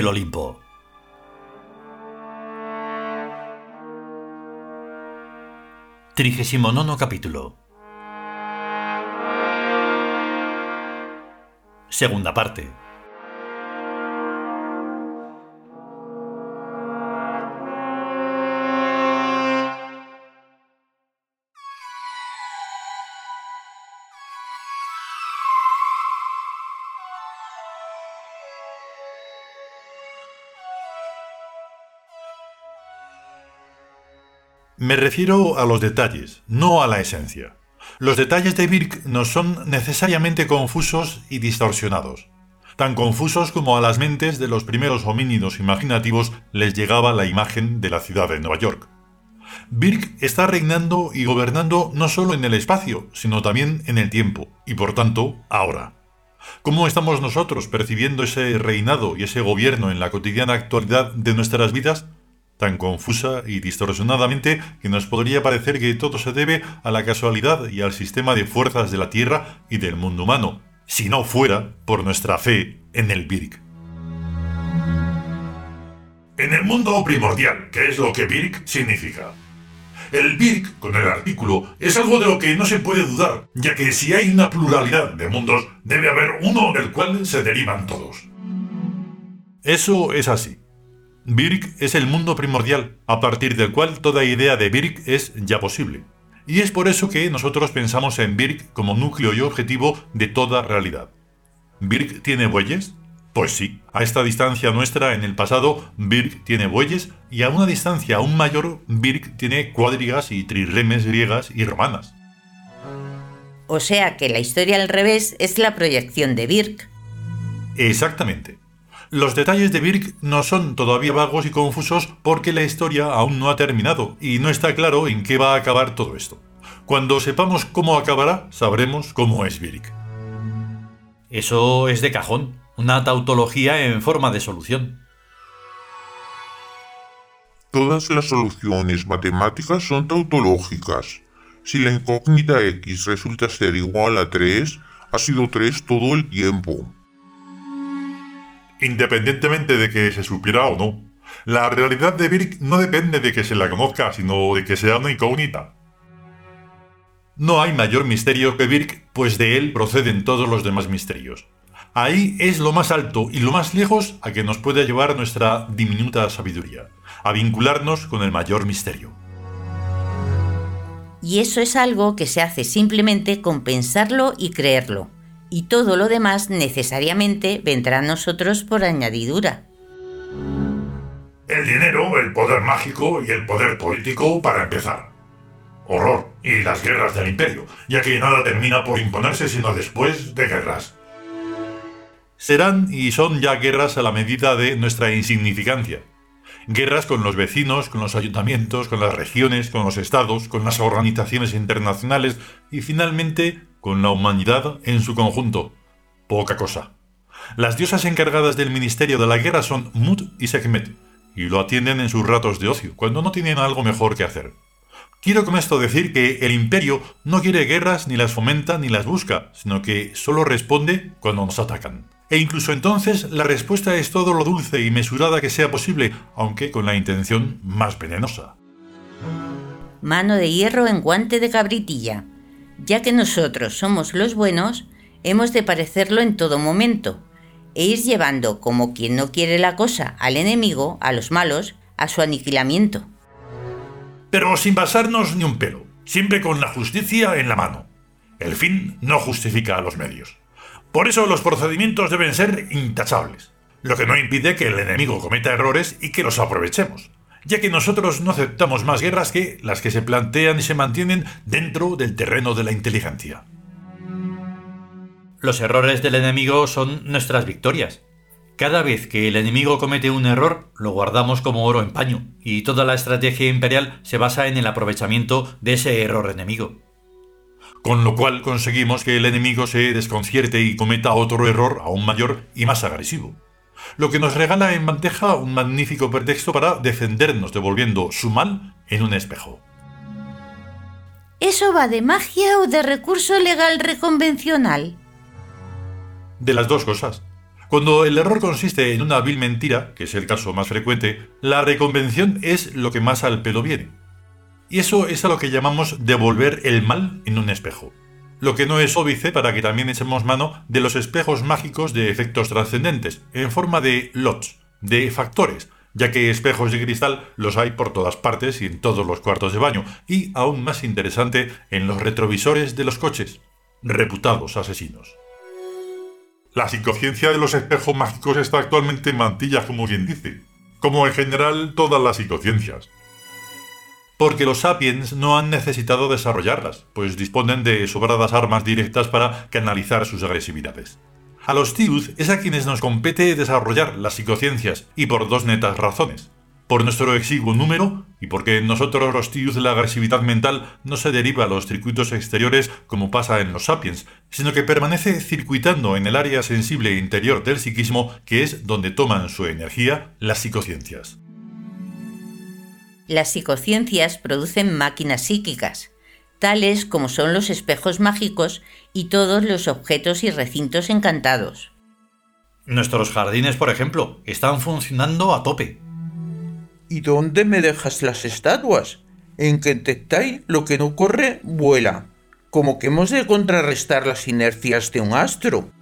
el Olimpo. Trigésimo nono capítulo. Segunda parte. Me refiero a los detalles, no a la esencia. Los detalles de Birk no son necesariamente confusos y distorsionados. Tan confusos como a las mentes de los primeros homínidos imaginativos les llegaba la imagen de la ciudad de Nueva York. Birk está reinando y gobernando no solo en el espacio, sino también en el tiempo, y por tanto, ahora. ¿Cómo estamos nosotros percibiendo ese reinado y ese gobierno en la cotidiana actualidad de nuestras vidas? Tan confusa y distorsionadamente que nos podría parecer que todo se debe a la casualidad y al sistema de fuerzas de la Tierra y del mundo humano, si no fuera por nuestra fe en el Birk. En el mundo primordial, ¿qué es lo que Birk significa? El Birk, con el artículo, es algo de lo que no se puede dudar, ya que si hay una pluralidad de mundos, debe haber uno del cual se derivan todos. Eso es así. Birk es el mundo primordial, a partir del cual toda idea de Birk es ya posible. Y es por eso que nosotros pensamos en Birk como núcleo y objetivo de toda realidad. ¿Birk tiene bueyes? Pues sí, a esta distancia nuestra en el pasado, Birk tiene bueyes y a una distancia aún mayor, Birk tiene cuadrigas y trirremes griegas y romanas. O sea que la historia al revés es la proyección de Birk. Exactamente. Los detalles de Birk no son todavía vagos y confusos porque la historia aún no ha terminado y no está claro en qué va a acabar todo esto. Cuando sepamos cómo acabará, sabremos cómo es Birk. Eso es de cajón, una tautología en forma de solución. Todas las soluciones matemáticas son tautológicas. Si la incógnita x resulta ser igual a 3, ha sido 3 todo el tiempo independientemente de que se supiera o no. La realidad de Birk no depende de que se la conozca, sino de que sea una incógnita. No hay mayor misterio que Birk, pues de él proceden todos los demás misterios. Ahí es lo más alto y lo más lejos a que nos puede llevar nuestra diminuta sabiduría, a vincularnos con el mayor misterio. Y eso es algo que se hace simplemente con pensarlo y creerlo y todo lo demás necesariamente vendrá a nosotros por añadidura. El dinero, el poder mágico y el poder político para empezar. Horror y las guerras del imperio, ya que nada termina por imponerse sino después de guerras. Serán y son ya guerras a la medida de nuestra insignificancia. Guerras con los vecinos, con los ayuntamientos, con las regiones, con los estados, con las organizaciones internacionales y finalmente con la humanidad en su conjunto. Poca cosa. Las diosas encargadas del ministerio de la guerra son Mut y Sekhmet, y lo atienden en sus ratos de ocio, cuando no tienen algo mejor que hacer. Quiero con esto decir que el imperio no quiere guerras ni las fomenta ni las busca, sino que solo responde cuando nos atacan. E incluso entonces la respuesta es todo lo dulce y mesurada que sea posible, aunque con la intención más venenosa. Mano de hierro en guante de cabritilla. Ya que nosotros somos los buenos, hemos de parecerlo en todo momento, e ir llevando como quien no quiere la cosa al enemigo, a los malos, a su aniquilamiento. Pero sin basarnos ni un pelo, siempre con la justicia en la mano. El fin no justifica a los medios. Por eso los procedimientos deben ser intachables, lo que no impide que el enemigo cometa errores y que los aprovechemos ya que nosotros no aceptamos más guerras que las que se plantean y se mantienen dentro del terreno de la inteligencia. Los errores del enemigo son nuestras victorias. Cada vez que el enemigo comete un error, lo guardamos como oro en paño, y toda la estrategia imperial se basa en el aprovechamiento de ese error enemigo. Con lo cual conseguimos que el enemigo se desconcierte y cometa otro error aún mayor y más agresivo lo que nos regala en bandeja un magnífico pretexto para defendernos devolviendo su mal en un espejo. ¿Eso va de magia o de recurso legal reconvencional? De las dos cosas. Cuando el error consiste en una vil mentira, que es el caso más frecuente, la reconvención es lo que más al pelo viene. Y eso es a lo que llamamos devolver el mal en un espejo. Lo que no es óbice para que también echemos mano de los espejos mágicos de efectos trascendentes, en forma de lots, de factores, ya que espejos de cristal los hay por todas partes y en todos los cuartos de baño, y aún más interesante, en los retrovisores de los coches, reputados asesinos. La psicociencia de los espejos mágicos está actualmente en mantillas, como quien dice, como en general todas las psicociencias. Porque los sapiens no han necesitado desarrollarlas, pues disponen de sobradas armas directas para canalizar sus agresividades. A los Tiud es a quienes nos compete desarrollar las psicociencias, y por dos netas razones. Por nuestro exiguo número, y porque en nosotros los Tiud la agresividad mental no se deriva a los circuitos exteriores como pasa en los sapiens, sino que permanece circuitando en el área sensible interior del psiquismo, que es donde toman su energía las psicociencias. Las psicociencias producen máquinas psíquicas, tales como son los espejos mágicos y todos los objetos y recintos encantados. Nuestros jardines, por ejemplo, están funcionando a tope. ¿Y dónde me dejas las estatuas? En Kentucky lo que no corre, vuela. Como que hemos de contrarrestar las inercias de un astro.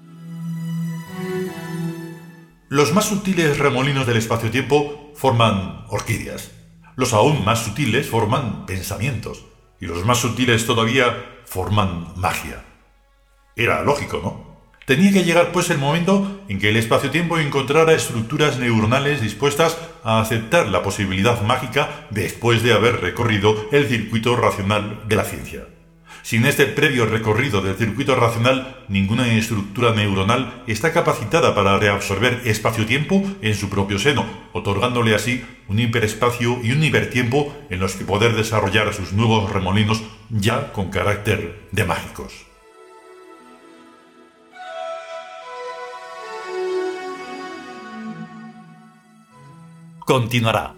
Los más sutiles remolinos del espacio-tiempo forman orquídeas. Los aún más sutiles forman pensamientos y los más sutiles todavía forman magia. Era lógico, ¿no? Tenía que llegar pues el momento en que el espacio-tiempo encontrara estructuras neuronales dispuestas a aceptar la posibilidad mágica después de haber recorrido el circuito racional de la ciencia. Sin este previo recorrido del circuito racional, ninguna estructura neuronal está capacitada para reabsorber espacio-tiempo en su propio seno, otorgándole así un hiperespacio y un hipertiempo en los que poder desarrollar sus nuevos remolinos ya con carácter de mágicos. Continuará.